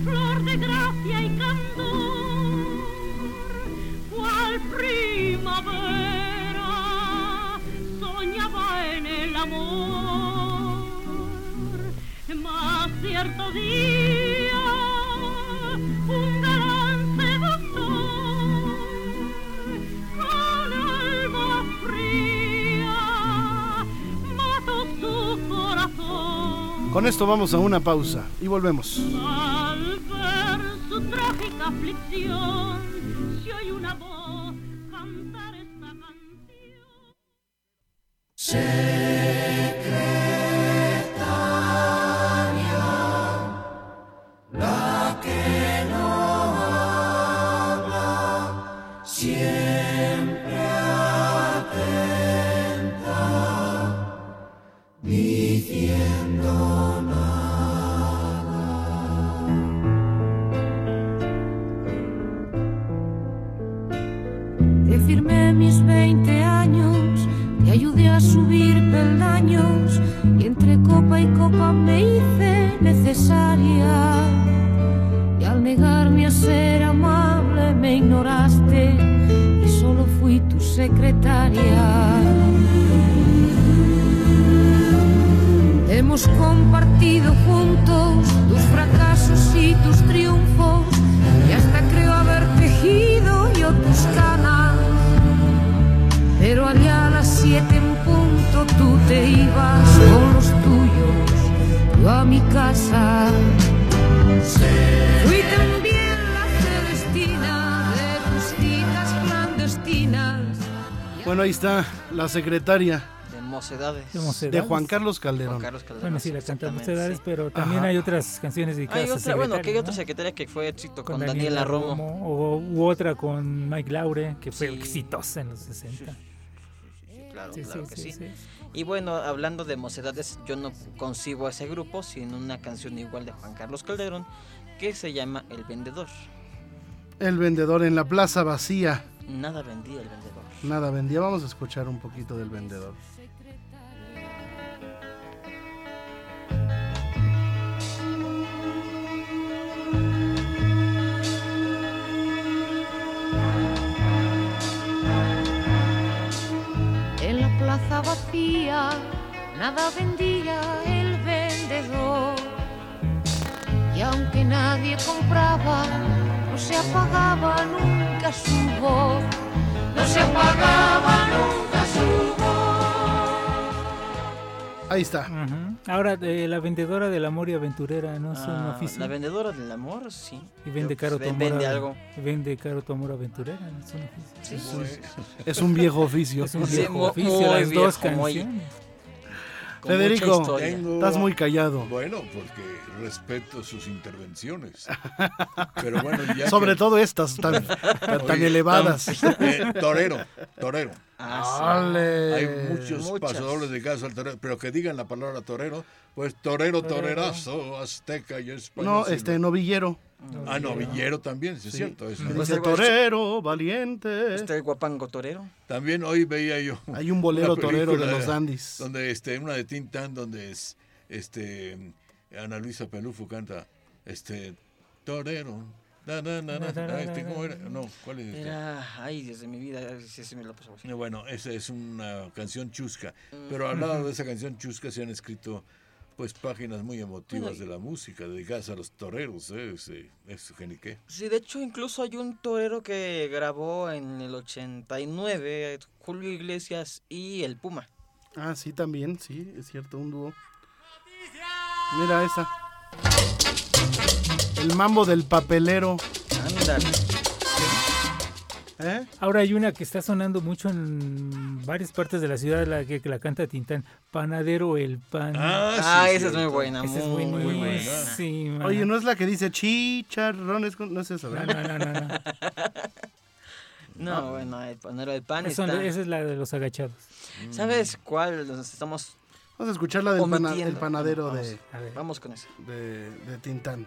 flor de gracia y candor, cual primavera soñaba en el amor. Más cierto día. Con esto vamos a una pausa y volvemos. Bueno, ahí está la secretaria De mocedades. De Mocedades. de Juan Carlos Calderón. Juan Carlos Calderón, Bueno, sí, la canta Mocedades, sí. pero también Ajá. hay otras canciones dedicadas Hay a otra, bueno, que hay otra secretaria que fue éxito con, con Daniela Romo. o, u otra con Mike Laure, que fue Sí. exitosa en los 60. Claro, Sí, claro sí, que sí, sí. sí. Y bueno, hablando de mocedades, yo no concibo a ese grupo sin una canción igual de Juan Carlos Calderón que se llama El Vendedor. El vendedor en la plaza vacía. Nada vendía el vendedor. Nada vendía. Vamos a escuchar un poquito del vendedor. En la plaza vacía nada vendía el vendedor. Y aunque nadie compraba, no se apagaba nunca su voz. No se apagaba nunca su voz. Ahí está. Ahora, la vendedora del amor y aventurera, ¿no es un Ah, oficio? la vendedora del amor, sí. Y vende caro tu amor. Vende algo. Vende caro tu amor aventurera, ¿no? es un oficio. Sí, Sí. Es un viejo oficio. Es un viejo oficio, muy las dos viejo, muy- canciones. Mucha Federico, historia. estás muy callado. Bueno, porque respeto sus intervenciones. Pero bueno, ya Sobre que- todo estas tan, [LAUGHS] tan elevadas. eh, torero, torero. Ah, ¡Ale! Hay muchos Muchas. pasadores de caso al torero, pero que digan la palabra torero, pues torero, torerazo, azteca y español. No, este, novillero. Ah, novillero también, sí, es cierto. eso. Pues Dice torero, valiente. Está el guapango torero. También hoy veía yo. Hay un bolero torero de los dandies. Donde este, una de Tintán, donde es este Ana Luisa Pelufo canta este torero. Na, na, na, na, ah, este, ¿cómo era? No, ¿cuál es este? Era, ay, desde mi vida, sí, sí me lo pasó. Bueno, esa es una canción chusca, pero al lado de esa canción chusca se han escrito pues páginas muy emotivas Bueno, de la música dedicadas a los toreros, ¿eh? Ese- es geniqué. Sí, de hecho, incluso hay un torero que grabó en el 89, Julio Iglesias y el Puma. Ah, sí, también, sí, es cierto, un dúo. Mira esa. El mambo del papelero. Ándale. ¿Eh? Ahora hay una que está sonando mucho en varias partes de la ciudad, la que, que la canta Tintán. Panadero el pan. Ah, esa es muy buena, Esa es muy, muy buena. Oye, ¿no es la que dice chicharrones? con- No es ¿verdad? No, no, no, no. No, bueno, el panero del pan Esa, está... esa es la de los agachados. ¿Sabes cuál nos estamos Vamos a escuchar la del pana- omitiendo? el panadero Vamos, de, A ver. Vamos con eso. de, de Tintán.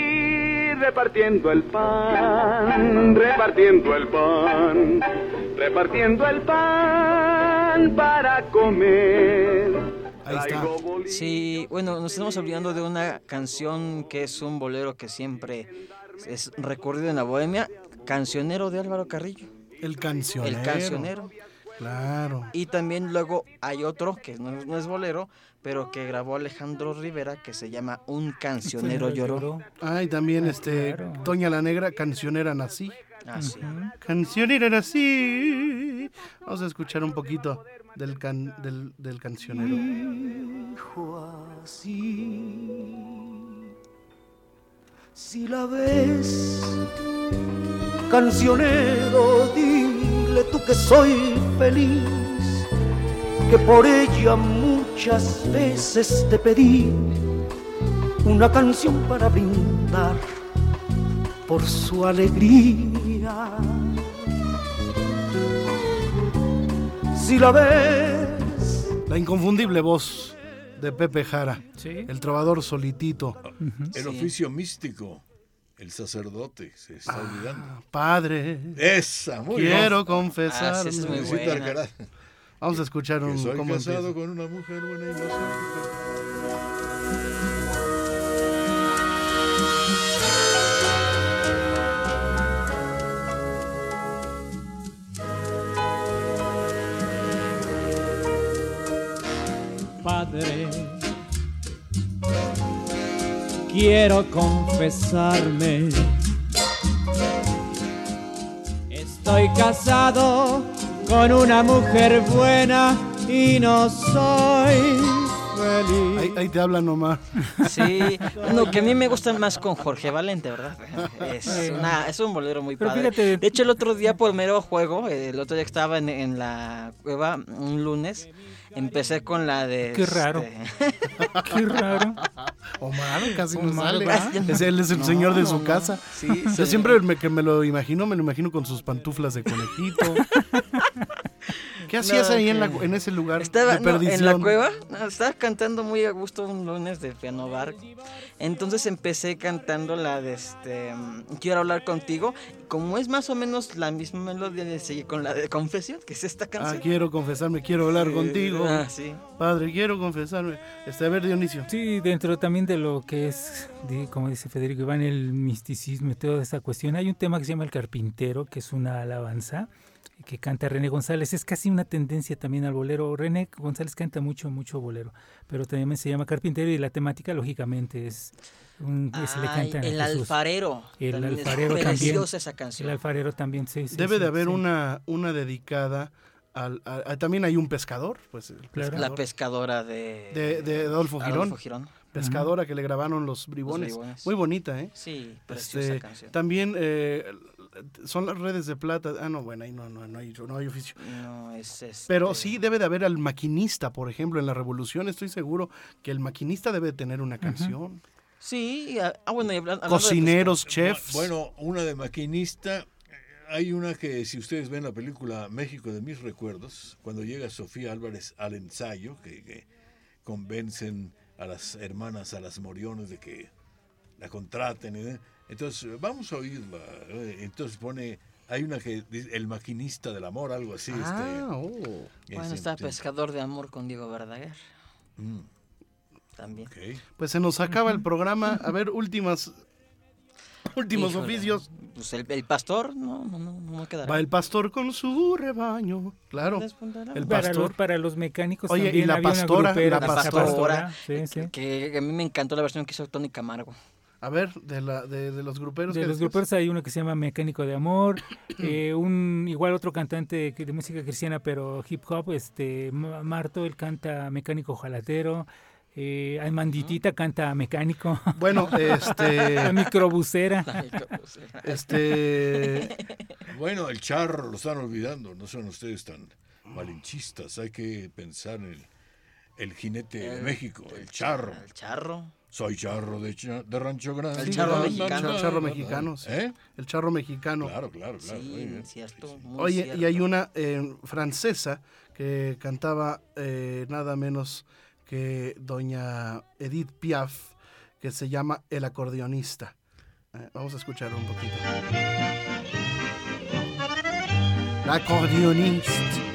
repartiendo el pan, repartiendo el pan, repartiendo el pan para comer. Ahí está. Sí, bueno, nos estamos olvidando de una canción que es un bolero que siempre es recurrido en la bohemia, Cancionero de Álvaro Carrillo. El cancionero. El cancionero. Claro. Y también luego hay otro que no, no es bolero, pero que grabó Alejandro Rivera que se llama Un cancionero lloró. Ah, y también este Toña la Negra, cancionera nací. Ah, sí. Cancionera nací. Vamos a escuchar un poquito del can, del, del cancionero. Dijo así. Si la ves, cancionero, dile tú que soy feliz, que por ella muchas veces te pedí una canción para brindar por su alegría. Si la ves, La inconfundible voz de Pepe Jara, Sí. el trovador solitito. El oficio místico, el sacerdote, se está olvidando. Padre, Esa, muy quiero bien. confesar. Ah, sí, esa es. Vamos a escuchar Que un soy cómo casado empieza. con una mujer buena y inocente. Padre, quiero confesarme. Estoy casado con una mujer buena y no soy feliz. Ahí, ahí te habla nomás. Sí, [LAUGHS] no, que a mí me gustan más con Jorge Valente, ¿verdad? Es, una- es un bolero muy Pero padre. fíjate- De hecho, el otro día por mero juego, el otro día que estaba en, en la cueva, un lunes, empecé con la de... Qué raro. este, [LAUGHS] Qué raro. Omar casi no Omar, sale. ¿verdad? Es, él es el No, señor de no, su no. casa. Sí, Yo sí. siempre me, que me lo imagino, me lo imagino con sus pantuflas de conejito. [LAUGHS] ¿Qué hacías No, ahí en, la- que- en ese lugar Estaba de no, perdición? en la cueva, no, estaba cantando muy a gusto un lunes de piano bar. Entonces empecé cantando la de este Quiero hablar contigo. Como es más o menos la misma melodía, seguí con la de Confesión, que es esta Ah, canción. quiero confesarme, quiero hablar Sí, contigo. ah, sí. Padre, quiero confesarme. Este, a ver, Dionisio. Sí, dentro también de lo que es, di- como dice Federico Iván, el misticismo y toda esa cuestión, hay un tema que se llama El Carpintero, que es una alabanza que canta René González. Es casi una tendencia también al bolero. René González canta mucho, mucho bolero, pero también se llama Carpintero y la temática, lógicamente, es un, que se le Ay, canta el Jesús. alfarero. El También es alfarero también. preciosa esa canción. El alfarero también, sí. sí, Debe sí, de haber sí. una, una dedicada al, también hay un pescador, pues el. La pescador pescadora de, de, de Adolfo Girón. Adolfo Girón. Pescadora que le grabaron los bribones. bribones. Muy bonita, ¿eh? Sí, preciosa Este, canción. También eh, son las redes de plata. Ah, no, bueno, ahí no, no, no, hay, no hay oficio. No, es este, Pero sí debe de haber al maquinista, por ejemplo, en la revolución. Estoy seguro que el maquinista debe tener una canción. Sí, ah, ah, bueno, y hablan- hablando de Cocineros, Bu- chefs. Bueno, una de maquinista. Hay una que, si ustedes ven la película México de mis recuerdos, cuando llega Sofía Álvarez al ensayo, que, que convencen a las hermanas, a las Moriones, de que la contraten. ¿eh? Entonces, vamos a oírla. ¿eh? Entonces pone, hay una que dice El maquinista del amor, algo así. Ah, este, oh. Bueno, está este, Pescador de Amor con Diego Verdaguer. mm, También. Pues se nos acaba el programa. A ver, últimas, últimos Híjole, oficios. Pues el, el pastor, no, no, no, no me quedará. Va el pastor con su rebaño. Claro. El Para pastor. los, para los mecánicos Oye, y la había una pastora, grupera, la la pastora. Sí, sí. Que a mí me encantó la versión que hizo Tony Camargo. A ver, de, la, de, de los gruperos. De los gruperos hay uno que se llama Mecánico de Amor, [CLEARS THROAT] eh, un igual otro cantante de música cristiana pero hip hop, este Ma- Marto, él canta Mecánico Jalatero, eh, hay Manditita canta Mecánico, Bueno, este. [LAUGHS] la microbusera. Este. Bueno, el charro lo están olvidando, no son ustedes tan malinchistas, hay que pensar en el, el jinete de El- México, el charro. El charro. Soy charro de, cha- de Rancho Grande. El charro Na, mexicano. na, charro mexicano. sí. ¿Eh? El charro mexicano. Claro, claro, claro. muy Sí, bien. cierto. muy Oye, cierto. y hay una eh, francesa que cantaba eh, nada menos que doña Edith Piaf, que se llama El acordeonista. Eh, vamos a escuchar un poquito. L'accordéoniste.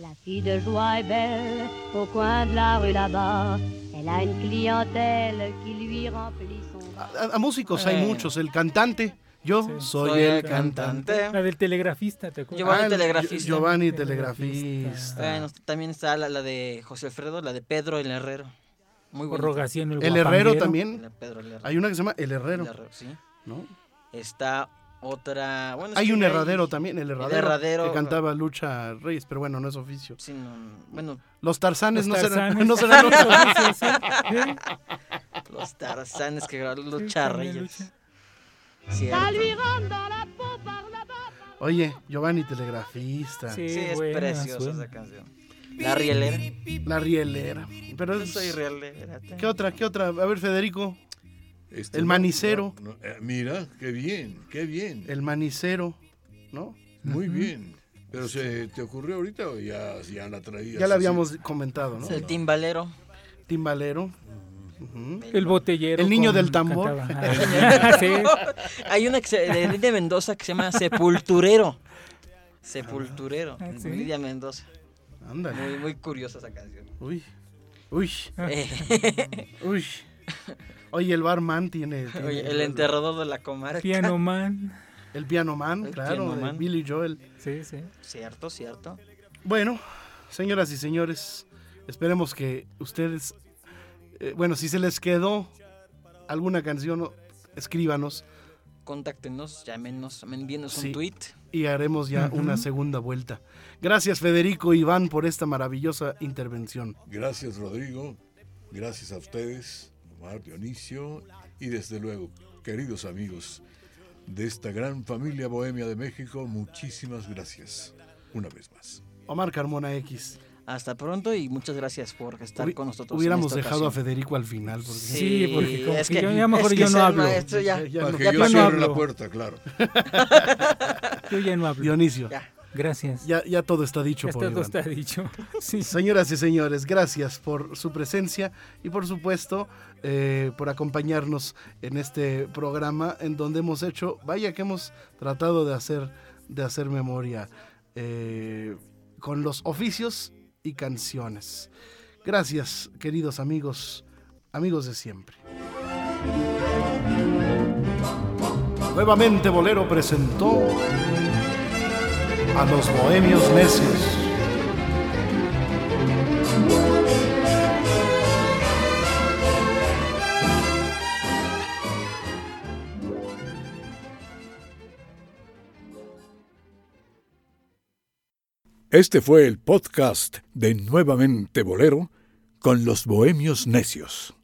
La fille de joie est belle au coin de la rue là-bas. Elle a une clientèle qui lui remplit son. A, a músicos hay Eh. muchos. El cantante. Yo soy, Soy el el cantante. cantante. La del telegrafista, ¿te acuerdas? Giovanni Ah, el Telegrafista. Giovanni Telegrafista. Bueno, también está la, la de José Alfredo, la de Pedro el Herrero. Muy. Rogación, el, El Herrero también. La Pedro el Herrero. Hay una que se llama El Herrero. El Herrero, sí. ¿no? Está otra. Bueno, Hay un herradero también, el herradero, herradero. que cantaba Lucha Reyes, pero bueno, no es oficio. Sí, no, bueno, Los Tarzanes Los no serán, Tarzanes. [LAUGHS] no serán [LAUGHS] sí. los Tarzanes que grabaron Lucha Reyes. Oye, Giovanni Telegrafista. Sí, Sí, es buena, preciosa suena. esa canción. La rielera. La rielera. Pero es- soy rielera. ¿Qué otra? ¿Qué otra? A ver, Federico. Este, El manicero. no, no, eh, mira, qué bien, qué bien. El manicero, ¿no? Muy bien. Pero se te ocurrió ahorita o ya, ya la traías. Ya la así? habíamos comentado, ¿no? El timbalero. Timbalero. El botellero. El niño del tambor. [LAUGHS] Ah, sí. [LAUGHS] Hay una de Lidia Mendoza que se llama Sepulturero. Sepulturero. Ah, ¿sí? Lidia Mendoza. Ándale. Muy, muy curiosa esa canción. Uy. Uy. Eh, [LAUGHS] Uy. Oye, el barman tiene. [LAUGHS] tiene- oye, el enterrador de la comarca. Piano [LAUGHS] Man. El piano man, El claro, piano de man. Billy Joel. Sí, sí. Cierto, cierto. Bueno, señoras y señores, esperemos que ustedes, eh, bueno, si se les quedó alguna canción, escríbanos Contáctenos, llámenos, envíenos Sí. un tweet. y haremos ya una segunda vuelta. Gracias Federico y Iván por esta maravillosa intervención. Gracias, Rodrigo. Gracias a ustedes, Omar, Dionisio y desde luego, queridos amigos de esta gran familia bohemia de México, muchísimas gracias. Una vez más. Omar Carmona X. Hasta pronto y muchas gracias por estar Hubi- con nosotros. en Hubiéramos esta dejado a. Federico al final. Porque... Sí, porque como es que que yo- ya mejor es que yo no hablo. maestro ya- Ya- ya Para no- que ya yo no hablo. la puerta, claro. [LAUGHS] Yo ya no hablo. Dionisio, Ya. Gracias. ya, ya todo está dicho Ya por todo Iván. está dicho. [LAUGHS] Sí. Señoras y señores, gracias por su presencia y por supuesto eh, por acompañarnos en este programa en donde hemos hecho, vaya que hemos tratado de hacer, de hacer memoria eh, con los oficios y canciones. Gracias, queridos amigos, amigos de siempre. Nuevamente Bolero presentó a los Bohemios Necios. Este fue el podcast de Nuevamente Bolero con los Bohemios Necios.